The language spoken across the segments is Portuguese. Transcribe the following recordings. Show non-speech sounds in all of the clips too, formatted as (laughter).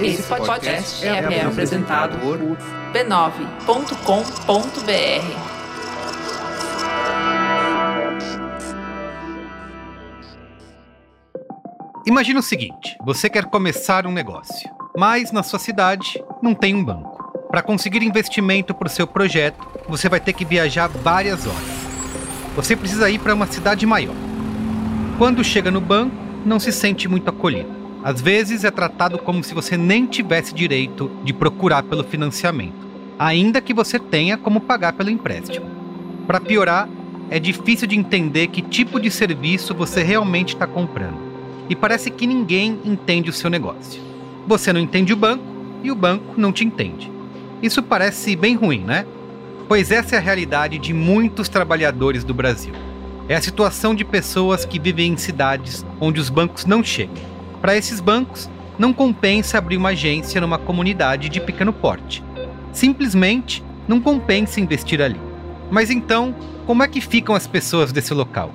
Esse podcast é, é apresentado por b9.com.br. Imagina o seguinte: você quer começar um negócio, mas na sua cidade não tem um banco. Para conseguir investimento para o seu projeto, você vai ter que viajar várias horas. Você precisa ir para uma cidade maior. Quando chega no banco, não se sente muito acolhido. Às vezes é tratado como se você nem tivesse direito de procurar pelo financiamento, ainda que você tenha como pagar pelo empréstimo. Para piorar, é difícil de entender que tipo de serviço você realmente está comprando. E parece que ninguém entende o seu negócio. Você não entende o banco e o banco não te entende. Isso parece bem ruim, né? Pois essa é a realidade de muitos trabalhadores do Brasil. É a situação de pessoas que vivem em cidades onde os bancos não chegam para esses bancos, não compensa abrir uma agência numa comunidade de pequeno porte. Simplesmente não compensa investir ali. Mas então, como é que ficam as pessoas desse local?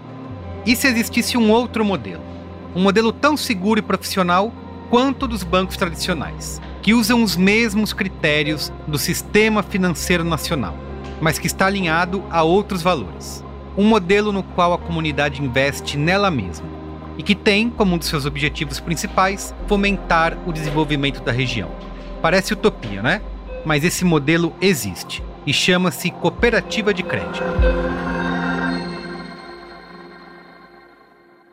E se existisse um outro modelo? Um modelo tão seguro e profissional quanto dos bancos tradicionais, que usam os mesmos critérios do sistema financeiro nacional, mas que está alinhado a outros valores. Um modelo no qual a comunidade investe nela mesma e que tem como um dos seus objetivos principais fomentar o desenvolvimento da região. Parece utopia, né? Mas esse modelo existe e chama-se cooperativa de crédito.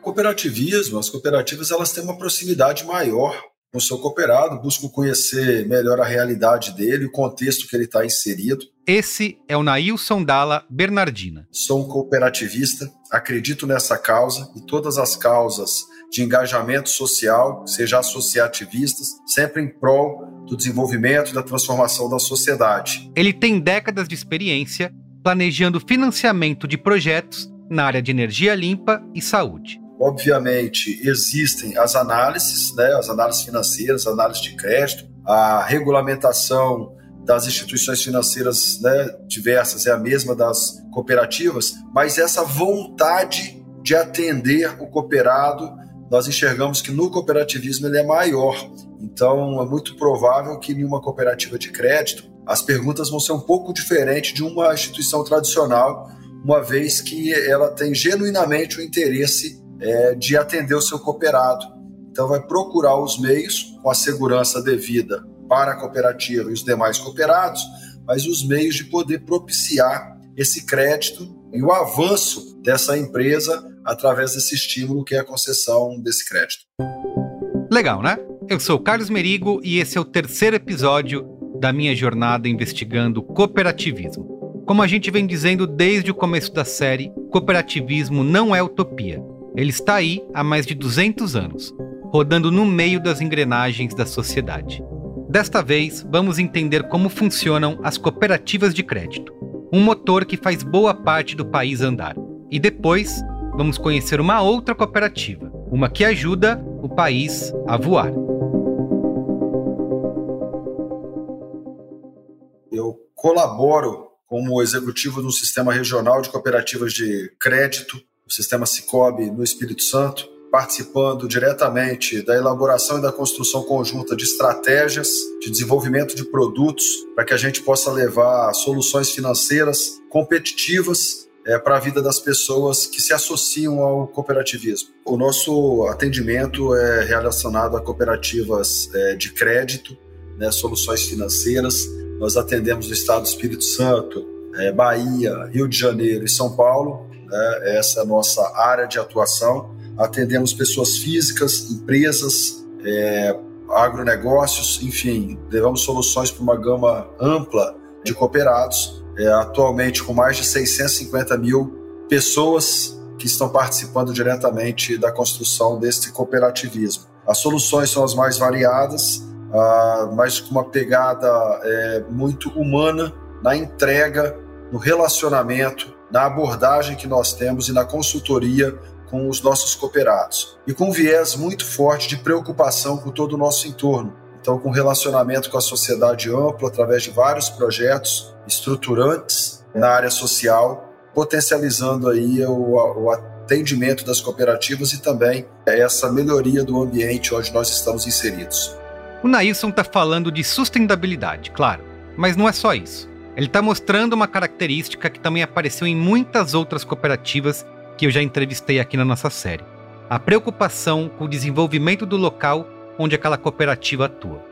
Cooperativismo, as cooperativas elas têm uma proximidade maior com o seu cooperado, buscam conhecer melhor a realidade dele, o contexto que ele está inserido. Esse é o Nailson Dalla Bernardina. Sou um cooperativista, acredito nessa causa e todas as causas de engajamento social, seja associativistas, sempre em prol do desenvolvimento e da transformação da sociedade. Ele tem décadas de experiência planejando financiamento de projetos na área de energia limpa e saúde. Obviamente, existem as análises, né, as análises financeiras, análises de crédito, a regulamentação das instituições financeiras né, diversas é a mesma das cooperativas, mas essa vontade de atender o cooperado, nós enxergamos que no cooperativismo ele é maior. Então, é muito provável que em uma cooperativa de crédito as perguntas vão ser um pouco diferentes de uma instituição tradicional, uma vez que ela tem genuinamente o interesse é, de atender o seu cooperado. Então, vai procurar os meios com a segurança devida para a cooperativa e os demais cooperados, mas os meios de poder propiciar esse crédito e o avanço dessa empresa através desse estímulo que é a concessão desse crédito. Legal, né? Eu sou Carlos Merigo e esse é o terceiro episódio da minha jornada investigando cooperativismo. Como a gente vem dizendo desde o começo da série, cooperativismo não é utopia. Ele está aí há mais de 200 anos, rodando no meio das engrenagens da sociedade. Desta vez, vamos entender como funcionam as cooperativas de crédito, um motor que faz boa parte do país andar. E depois, vamos conhecer uma outra cooperativa, uma que ajuda o país a voar. Eu colaboro como executivo do Sistema Regional de Cooperativas de Crédito, o Sistema Cicobi no Espírito Santo participando diretamente da elaboração e da construção conjunta de estratégias de desenvolvimento de produtos para que a gente possa levar soluções financeiras competitivas é, para a vida das pessoas que se associam ao cooperativismo. O nosso atendimento é relacionado a cooperativas é, de crédito, né, soluções financeiras. Nós atendemos o Estado do Espírito Santo, é, Bahia, Rio de Janeiro e São Paulo. Né, essa nossa área de atuação atendemos pessoas físicas, empresas, é, agronegócios, enfim, levamos soluções para uma gama ampla de cooperados, é, atualmente com mais de 650 mil pessoas que estão participando diretamente da construção deste cooperativismo. As soluções são as mais variadas, ah, mas com uma pegada é, muito humana na entrega, no relacionamento, na abordagem que nós temos e na consultoria com os nossos cooperados e com um viés muito forte de preocupação com todo o nosso entorno. Então, com relacionamento com a sociedade ampla através de vários projetos estruturantes na área social, potencializando aí o, o atendimento das cooperativas e também essa melhoria do ambiente onde nós estamos inseridos. O Nailson está falando de sustentabilidade, claro, mas não é só isso. Ele está mostrando uma característica que também apareceu em muitas outras cooperativas que eu já entrevistei aqui na nossa série: a preocupação com o desenvolvimento do local onde aquela cooperativa atua.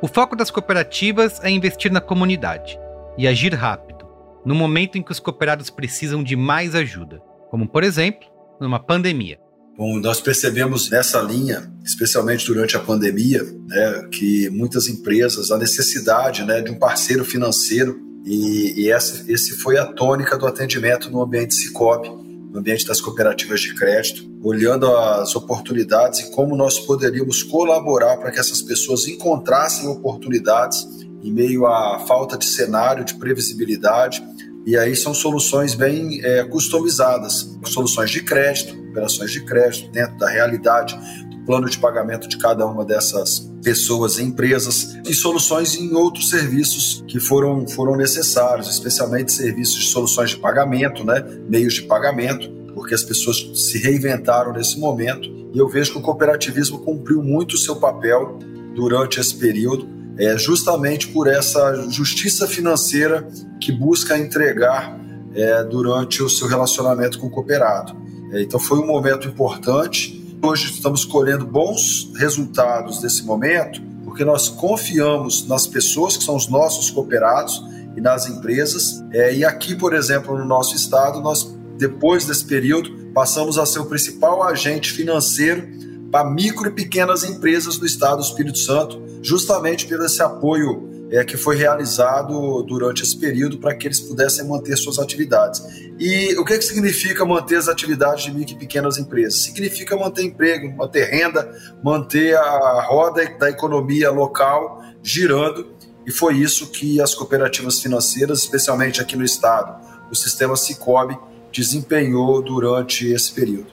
O foco das cooperativas é investir na comunidade e agir rápido, no momento em que os cooperados precisam de mais ajuda, como por exemplo, numa pandemia. Bom, nós percebemos nessa linha, especialmente durante a pandemia, né, que muitas empresas, a necessidade né, de um parceiro financeiro e, e essa, esse foi a tônica do atendimento no ambiente Cicobi, no ambiente das cooperativas de crédito, olhando as oportunidades e como nós poderíamos colaborar para que essas pessoas encontrassem oportunidades em meio à falta de cenário, de previsibilidade. E aí são soluções bem é, customizadas, soluções de crédito, operações de crédito dentro da realidade plano de pagamento de cada uma dessas pessoas e empresas e soluções em outros serviços que foram, foram necessários, especialmente serviços de soluções de pagamento, né, meios de pagamento, porque as pessoas se reinventaram nesse momento e eu vejo que o cooperativismo cumpriu muito o seu papel durante esse período, é, justamente por essa justiça financeira que busca entregar é, durante o seu relacionamento com o cooperado. É, então foi um momento importante Hoje estamos colhendo bons resultados desse momento, porque nós confiamos nas pessoas que são os nossos cooperados e nas empresas. É, e aqui, por exemplo, no nosso estado, nós, depois desse período, passamos a ser o principal agente financeiro para micro e pequenas empresas do estado do Espírito Santo, justamente pelo esse apoio é, que foi realizado durante esse período para que eles pudessem manter suas atividades. E o que, que significa manter as atividades de micro e pequenas empresas? Significa manter emprego, manter renda, manter a roda da economia local girando, e foi isso que as cooperativas financeiras, especialmente aqui no estado, o sistema Cicobi, desempenhou durante esse período.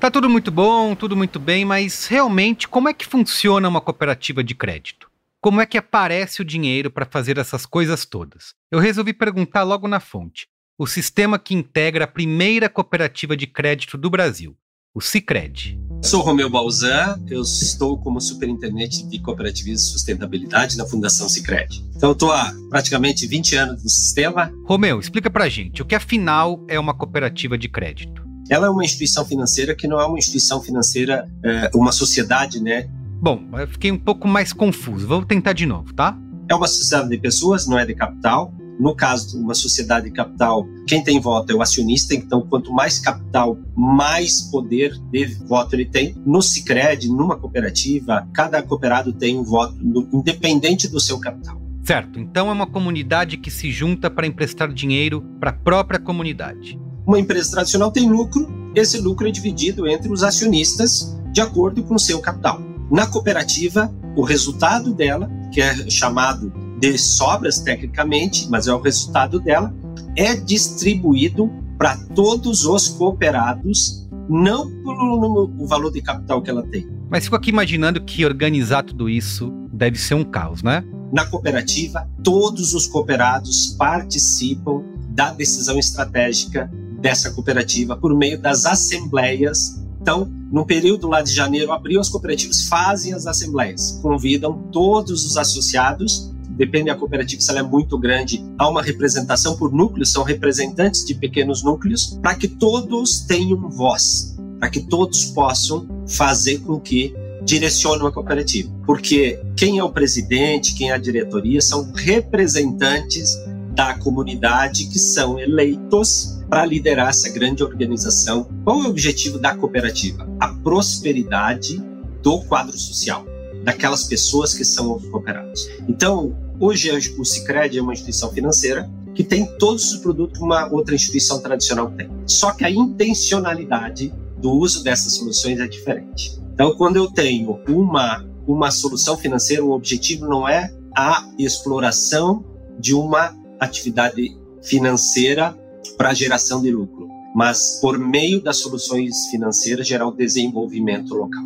Tá tudo muito bom, tudo muito bem, mas realmente como é que funciona uma cooperativa de crédito? Como é que aparece o dinheiro para fazer essas coisas todas? Eu resolvi perguntar logo na fonte. O sistema que integra a primeira cooperativa de crédito do Brasil, o Cicred. Sou Romeu Balzan, eu estou como superintendente de cooperativismo e sustentabilidade na Fundação Cicred. Então, estou há praticamente 20 anos no sistema. Romeu, explica para gente o que afinal é uma cooperativa de crédito. Ela é uma instituição financeira que não é uma instituição financeira, é uma sociedade, né, Bom, eu fiquei um pouco mais confuso. Vou tentar de novo, tá? É uma sociedade de pessoas, não é de capital. No caso de uma sociedade de capital, quem tem voto é o acionista, então quanto mais capital, mais poder de voto ele tem. No Sicredi, numa cooperativa, cada cooperado tem um voto independente do seu capital. Certo, então é uma comunidade que se junta para emprestar dinheiro para a própria comunidade. Uma empresa tradicional tem lucro, esse lucro é dividido entre os acionistas de acordo com o seu capital. Na cooperativa, o resultado dela, que é chamado de sobras tecnicamente, mas é o resultado dela, é distribuído para todos os cooperados, não pelo valor de capital que ela tem. Mas fico aqui imaginando que organizar tudo isso deve ser um caos, né? Na cooperativa, todos os cooperados participam da decisão estratégica dessa cooperativa por meio das assembleias então, no período lá de janeiro, abril, as cooperativas fazem as assembleias, convidam todos os associados, depende da cooperativa se ela é muito grande, há uma representação por núcleos, são representantes de pequenos núcleos, para que todos tenham voz, para que todos possam fazer com que direcione uma cooperativa. Porque quem é o presidente, quem é a diretoria, são representantes da comunidade que são eleitos para liderar essa grande organização. Qual é o objetivo da cooperativa? A prosperidade do quadro social, daquelas pessoas que são os cooperados. Então, hoje o Sicredi é uma instituição financeira que tem todos os produtos que uma outra instituição tradicional tem. Só que a intencionalidade do uso dessas soluções é diferente. Então, quando eu tenho uma uma solução financeira, o objetivo não é a exploração de uma atividade financeira para geração de lucro, mas por meio das soluções financeiras gerar o desenvolvimento local.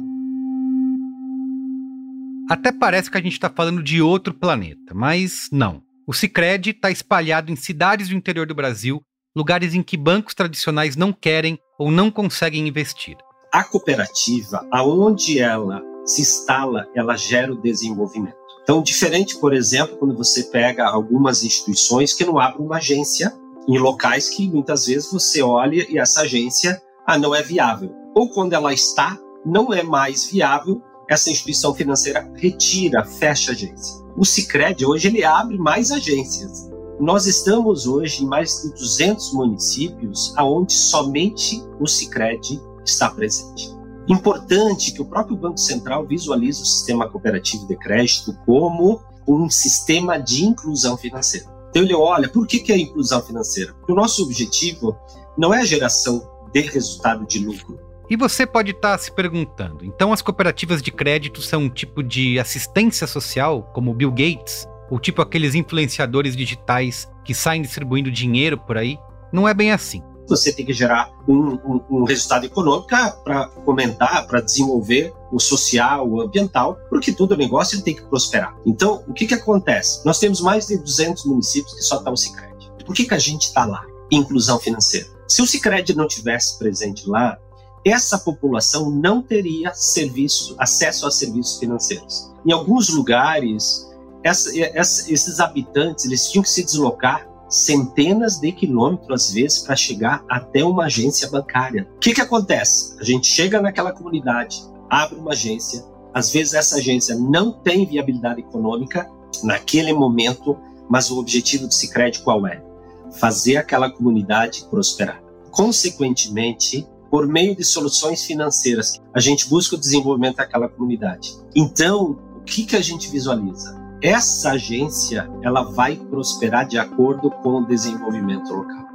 Até parece que a gente está falando de outro planeta, mas não. O Cicred está espalhado em cidades do interior do Brasil, lugares em que bancos tradicionais não querem ou não conseguem investir. A cooperativa, aonde ela se instala, ela gera o desenvolvimento. Então, diferente, por exemplo, quando você pega algumas instituições que não abrem uma agência em locais que muitas vezes você olha e essa agência ah, não é viável. Ou quando ela está, não é mais viável, essa instituição financeira retira, fecha a agência. O Sicredi hoje ele abre mais agências. Nós estamos hoje em mais de 200 municípios aonde somente o Sicredi está presente. Importante que o próprio Banco Central visualize o sistema cooperativo de crédito como um sistema de inclusão financeira. Então ele olha, por que, que é inclusão financeira? Porque o nosso objetivo não é a geração de resultado de lucro. E você pode estar tá se perguntando, então as cooperativas de crédito são um tipo de assistência social, como Bill Gates? Ou tipo aqueles influenciadores digitais que saem distribuindo dinheiro por aí? Não é bem assim. Você tem que gerar um, um, um resultado econômico para comentar, para desenvolver o social, o ambiental, porque todo negócio tem que prosperar. Então, o que, que acontece? Nós temos mais de 200 municípios que só estão o Cicred. Por que, que a gente está lá? Inclusão financeira. Se o Cicred não tivesse presente lá, essa população não teria serviço, acesso a serviços financeiros. Em alguns lugares, essa, essa, esses habitantes eles tinham que se deslocar centenas de quilômetros às vezes para chegar até uma agência bancária. O que, que acontece? A gente chega naquela comunidade, abre uma agência, às vezes essa agência não tem viabilidade econômica naquele momento, mas o objetivo do Sicredi qual é? Fazer aquela comunidade prosperar. Consequentemente, por meio de soluções financeiras, a gente busca o desenvolvimento daquela comunidade. Então, o que, que a gente visualiza? Essa agência ela vai prosperar de acordo com o desenvolvimento local.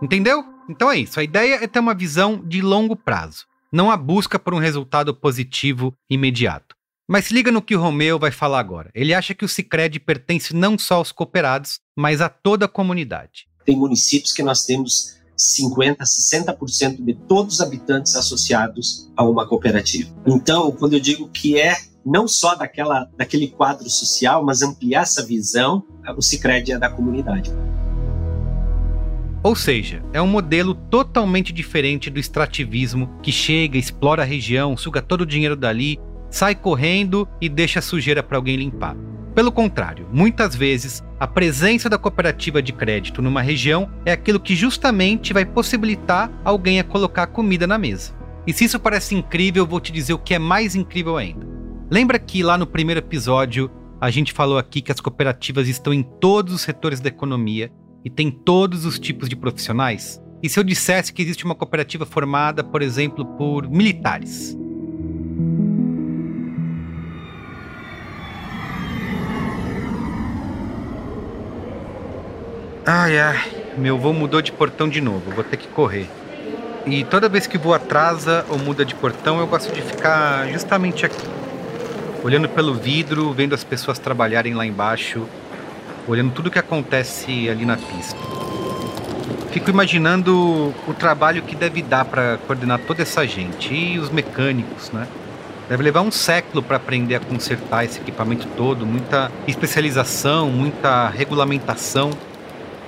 Entendeu? Então é isso. A ideia é ter uma visão de longo prazo, não a busca por um resultado positivo imediato. Mas se liga no que o Romeu vai falar agora. Ele acha que o Sicredi pertence não só aos cooperados, mas a toda a comunidade. Tem municípios que nós temos 50%, 60% de todos os habitantes associados a uma cooperativa. Então, quando eu digo que é não só daquela, daquele quadro social, mas ampliar essa visão, o Sicredi é da comunidade. Ou seja, é um modelo totalmente diferente do extrativismo que chega, explora a região, suga todo o dinheiro dali, sai correndo e deixa a sujeira para alguém limpar. Pelo contrário, muitas vezes a presença da cooperativa de crédito numa região é aquilo que justamente vai possibilitar alguém a colocar comida na mesa. E se isso parece incrível, vou te dizer o que é mais incrível ainda. Lembra que lá no primeiro episódio a gente falou aqui que as cooperativas estão em todos os setores da economia e tem todos os tipos de profissionais? E se eu dissesse que existe uma cooperativa formada, por exemplo, por militares? Ai, ai, meu voo mudou de portão de novo, vou ter que correr. E toda vez que voo atrasa ou muda de portão, eu gosto de ficar justamente aqui, olhando pelo vidro, vendo as pessoas trabalharem lá embaixo, olhando tudo que acontece ali na pista. Fico imaginando o trabalho que deve dar para coordenar toda essa gente e os mecânicos, né? Deve levar um século para aprender a consertar esse equipamento todo, muita especialização, muita regulamentação.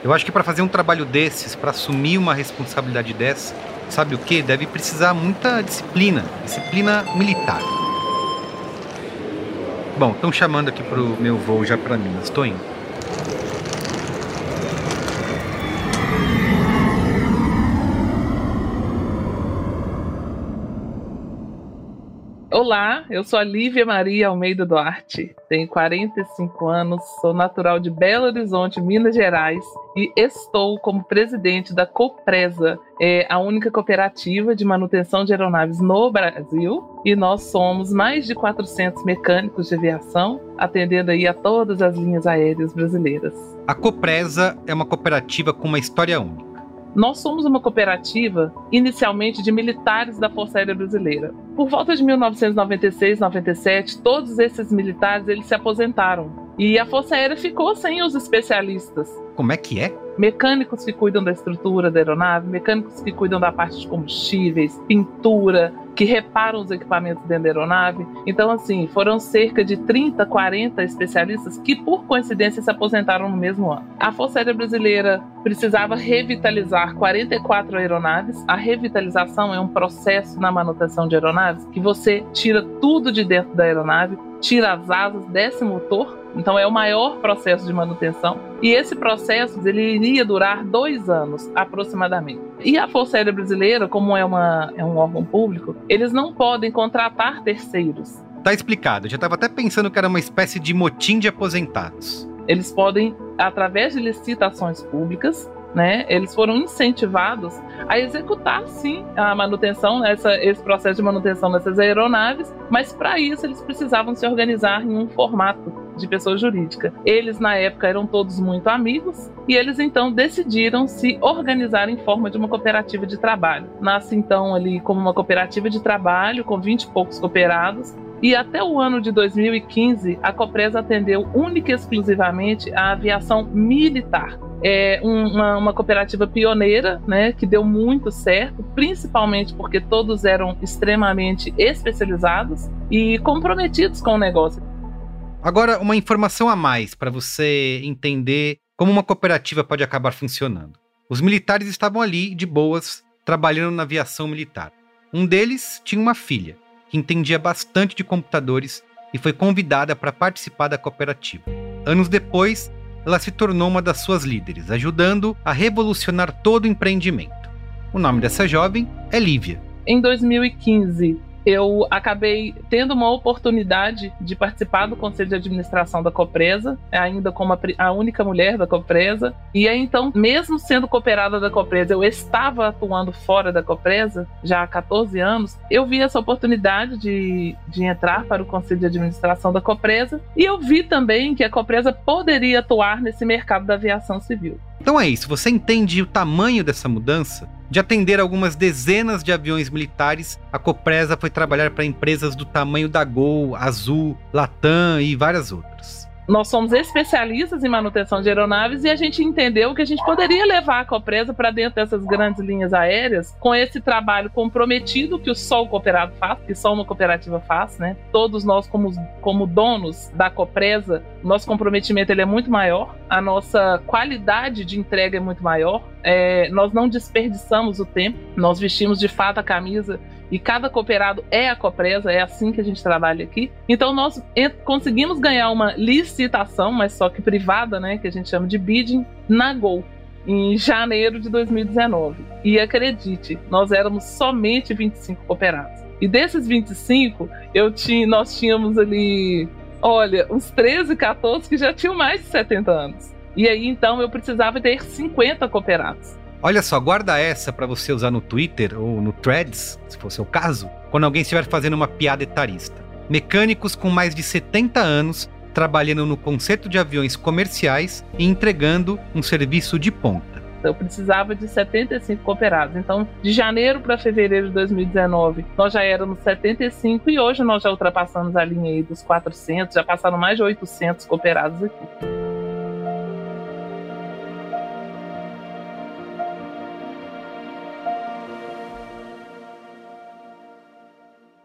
Eu acho que para fazer um trabalho desses, para assumir uma responsabilidade dessa, sabe o que? Deve precisar muita disciplina, disciplina militar. Bom, estão chamando aqui pro meu voo já para mim, estou indo. Olá, eu sou a Lívia Maria Almeida Duarte, tenho 45 anos, sou natural de Belo Horizonte, Minas Gerais e estou como presidente da Copresa, é a única cooperativa de manutenção de aeronaves no Brasil e nós somos mais de 400 mecânicos de aviação, atendendo aí a todas as linhas aéreas brasileiras. A Copresa é uma cooperativa com uma história única. Nós somos uma cooperativa inicialmente de militares da Força Aérea Brasileira. Por volta de 1996, 97, todos esses militares eles se aposentaram e a Força Aérea ficou sem os especialistas. Como é que é? Mecânicos que cuidam da estrutura da aeronave, mecânicos que cuidam da parte de combustíveis, pintura, que reparam os equipamentos dentro da aeronave. Então, assim, foram cerca de 30, 40 especialistas que, por coincidência, se aposentaram no mesmo ano. A Força Aérea Brasileira precisava revitalizar 44 aeronaves. A revitalização é um processo na manutenção de aeronaves que você tira tudo de dentro da aeronave, tira as asas, desce o motor. Então é o maior processo de manutenção. E esse processo ele iria durar dois anos aproximadamente. E a Força Aérea Brasileira, como é, uma, é um órgão público, eles não podem contratar terceiros. Tá explicado. Eu já estava até pensando que era uma espécie de motim de aposentados. Eles podem, através de licitações públicas, né, eles foram incentivados a executar sim a manutenção, essa, esse processo de manutenção dessas aeronaves, mas para isso eles precisavam se organizar em um formato de pessoa jurídica. Eles na época eram todos muito amigos e eles então decidiram se organizar em forma de uma cooperativa de trabalho. Nasce então ali como uma cooperativa de trabalho com 20 e poucos cooperados e até o ano de 2015, a Copresa atendeu única e exclusivamente a aviação militar. É uma, uma, cooperativa pioneira, né, que deu muito certo, principalmente porque todos eram extremamente especializados e comprometidos com o negócio. Agora, uma informação a mais para você entender como uma cooperativa pode acabar funcionando. Os militares estavam ali, de boas, trabalhando na aviação militar. Um deles tinha uma filha que entendia bastante de computadores e foi convidada para participar da cooperativa. Anos depois, ela se tornou uma das suas líderes, ajudando a revolucionar todo o empreendimento. O nome dessa jovem é Lívia. Em 2015, eu acabei tendo uma oportunidade de participar do conselho de administração da Copresa, ainda como a, única mulher da Copresa. E aí, então, mesmo sendo cooperada da Copresa, eu estava atuando fora da Copresa já há 14 anos. Eu vi essa oportunidade de, de entrar para o conselho de administração da Copresa e eu vi também que a Copresa poderia atuar nesse mercado da aviação civil. Então é isso, você entende o tamanho dessa mudança? De atender algumas dezenas de aviões militares, a Copresa foi trabalhar para empresas do tamanho da Gol, Azul, Latam e várias outras nós somos especialistas em manutenção de aeronaves e a gente entendeu que a gente poderia levar a Copresa para dentro dessas grandes linhas aéreas com esse trabalho comprometido que o o cooperado faz, que só uma cooperativa faz, né? Todos nós como, como donos da Copresa, nosso comprometimento ele é muito maior, a nossa qualidade de entrega é muito maior, é, nós não desperdiçamos o tempo, nós vestimos de fato a camisa e cada cooperado é a Copresa, é assim que a gente trabalha aqui. Então nós conseguimos ganhar uma licitação, mas só que privada, né, que a gente chama de bidding, na Gol, em janeiro de 2019. E acredite, nós éramos somente 25 cooperados. E desses 25, eu tinha, nós tínhamos ali, olha, uns 13, 14 que já tinham mais de 70 anos. E aí então eu precisava ter 50 cooperados. Olha só, guarda essa para você usar no Twitter ou no Threads, se for seu caso, quando alguém estiver fazendo uma piada etarista. Mecânicos com mais de 70 anos trabalhando no conserto de aviões comerciais e entregando um serviço de ponta. Eu precisava de 75 cooperados. Então, de janeiro para fevereiro de 2019, nós já éramos 75 e hoje nós já ultrapassamos a linha aí dos 400, já passaram mais de 800 cooperados aqui.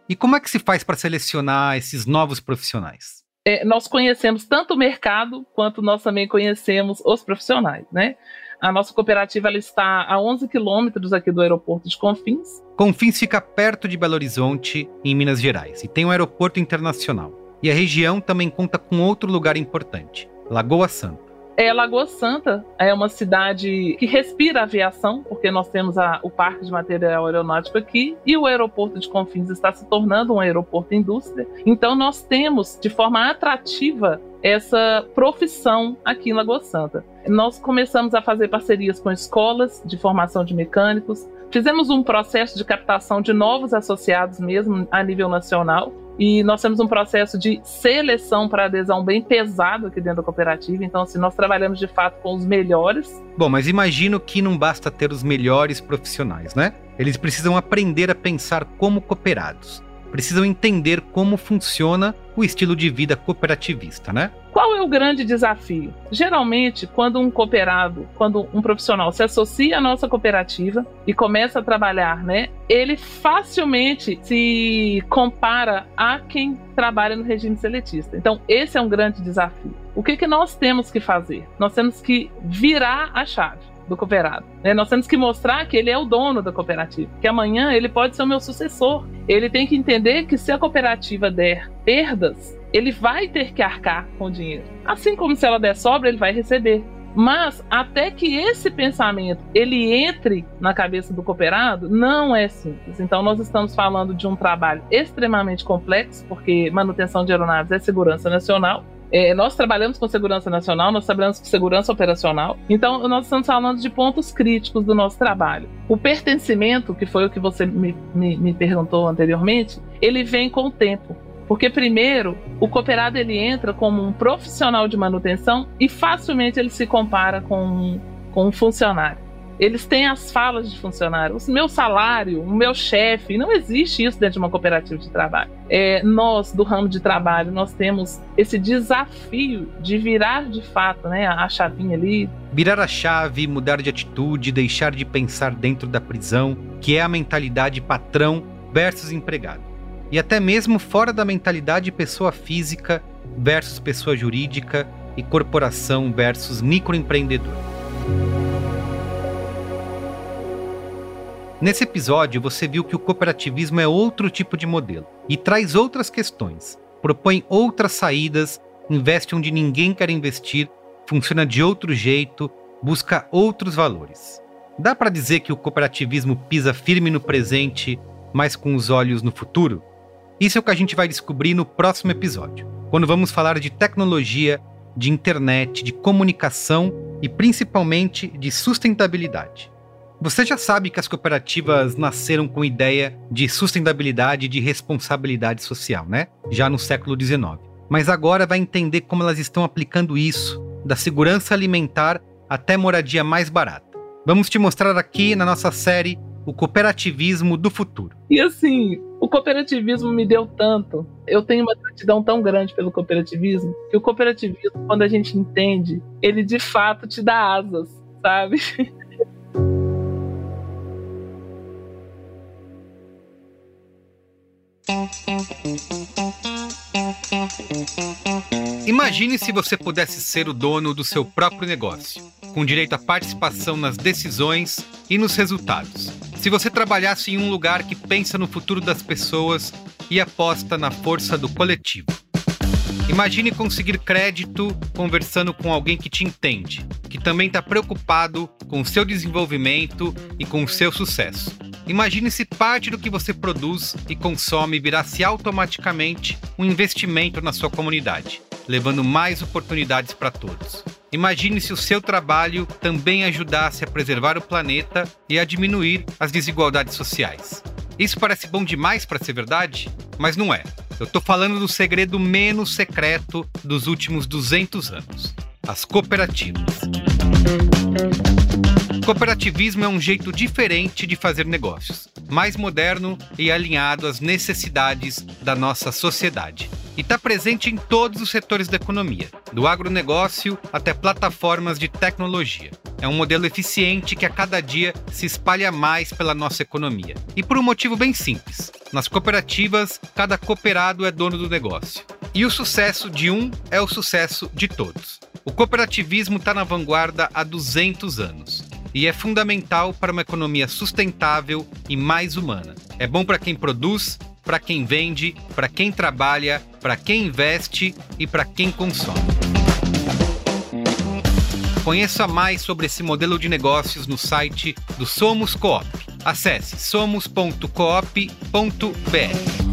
E como é que se faz para selecionar esses novos profissionais? É, nós conhecemos tanto o mercado quanto nós também conhecemos os profissionais, né? A nossa cooperativa ela está a 11 quilômetros aqui do aeroporto de Confins. Confins fica perto de Belo Horizonte, em Minas Gerais, e tem um aeroporto internacional. E a região também conta com outro lugar importante, Lagoa Santa. É, Lagoa Santa é uma cidade que respira aviação, porque nós temos a, o Parque de Material Aeronáutico aqui e o aeroporto de Confins está se tornando um aeroporto indústria. Então nós temos de forma atrativa essa profissão aqui em Lagoa Santa. Nós começamos a fazer parcerias com escolas de formação de mecânicos, fizemos um processo de captação de novos associados mesmo a nível nacional e nós temos um processo de seleção para adesão bem pesado aqui dentro da cooperativa. Então, assim, nós trabalhamos de fato com os melhores. Bom, mas imagino que não basta ter os melhores profissionais, né? Eles precisam aprender a pensar como cooperados. Precisam entender como funciona o estilo de vida cooperativista, né? Qual é o grande desafio? Geralmente, quando um cooperado, quando um profissional se associa à nossa cooperativa e começa a trabalhar, né, ele facilmente se compara a quem trabalha no regime seletista. Então, esse é um grande desafio. O que, que nós temos que fazer? Nós temos que virar a chave. Do cooperado. Né? Nós temos que mostrar que ele é o dono da cooperativa, que amanhã ele pode ser o meu sucessor. Ele tem que entender que se a cooperativa der perdas, ele vai ter que arcar com o dinheiro. Assim como se ela der sobra, ele vai receber. Mas até que esse pensamento ele entre na cabeça do cooperado, não é simples. Então nós estamos falando de um trabalho extremamente complexo, porque manutenção de aeronaves é segurança nacional. É, nós trabalhamos com segurança nacional, nós trabalhamos com segurança operacional. Então, nós estamos falando de pontos críticos do nosso trabalho. O pertencimento, que foi o que você me, me, me perguntou anteriormente, ele vem com o tempo. Porque primeiro, o cooperado ele entra como um profissional de manutenção e facilmente ele se compara com, com um funcionário. Eles têm as falas de funcionário. O meu salário, o meu chefe, não existe isso dentro de uma cooperativa de trabalho. É, nós, do ramo de trabalho, nós temos esse desafio de virar de fato né, a chavinha ali. Virar a chave, mudar de atitude, deixar de pensar dentro da prisão, que é a mentalidade patrão versus empregado e até mesmo fora da mentalidade pessoa física versus pessoa jurídica e corporação versus microempreendedor. Nesse episódio, você viu que o cooperativismo é outro tipo de modelo e traz outras questões, propõe outras saídas, investe onde ninguém quer investir, funciona de outro jeito, busca outros valores. Dá para dizer que o cooperativismo pisa firme no presente, mas com os olhos no futuro? Isso é o que a gente vai descobrir no próximo episódio, quando vamos falar de tecnologia, de internet, de comunicação e principalmente de sustentabilidade. Você já sabe que as cooperativas nasceram com ideia de sustentabilidade e de responsabilidade social, né? Já no século XIX. Mas agora vai entender como elas estão aplicando isso, da segurança alimentar até moradia mais barata. Vamos te mostrar aqui na nossa série o cooperativismo do futuro. E assim, o cooperativismo me deu tanto. Eu tenho uma gratidão tão grande pelo cooperativismo que o cooperativismo, quando a gente entende, ele de fato te dá asas, sabe? (laughs) Imagine se você pudesse ser o dono do seu próprio negócio, com direito à participação nas decisões e nos resultados. Se você trabalhasse em um lugar que pensa no futuro das pessoas e aposta na força do coletivo. Imagine conseguir crédito conversando com alguém que te entende, que também está preocupado com o seu desenvolvimento e com o seu sucesso. Imagine se parte do que você produz e consome virasse automaticamente um investimento na sua comunidade, levando mais oportunidades para todos. Imagine se o seu trabalho também ajudasse a preservar o planeta e a diminuir as desigualdades sociais. Isso parece bom demais para ser verdade, mas não é. Eu estou falando do segredo menos secreto dos últimos 200 anos: as cooperativas. Cooperativismo é um jeito diferente de fazer negócios, mais moderno e alinhado às necessidades da nossa sociedade. E está presente em todos os setores da economia, do agronegócio até plataformas de tecnologia. É um modelo eficiente que a cada dia se espalha mais pela nossa economia. E por um motivo bem simples: nas cooperativas, cada cooperado é dono do negócio. E o sucesso de um é o sucesso de todos. O cooperativismo está na vanguarda há 200 anos e é fundamental para uma economia sustentável e mais humana. É bom para quem produz, para quem vende, para quem trabalha, para quem investe e para quem consome. Conheça mais sobre esse modelo de negócios no site do Somos Coop. Acesse somos.coop.br.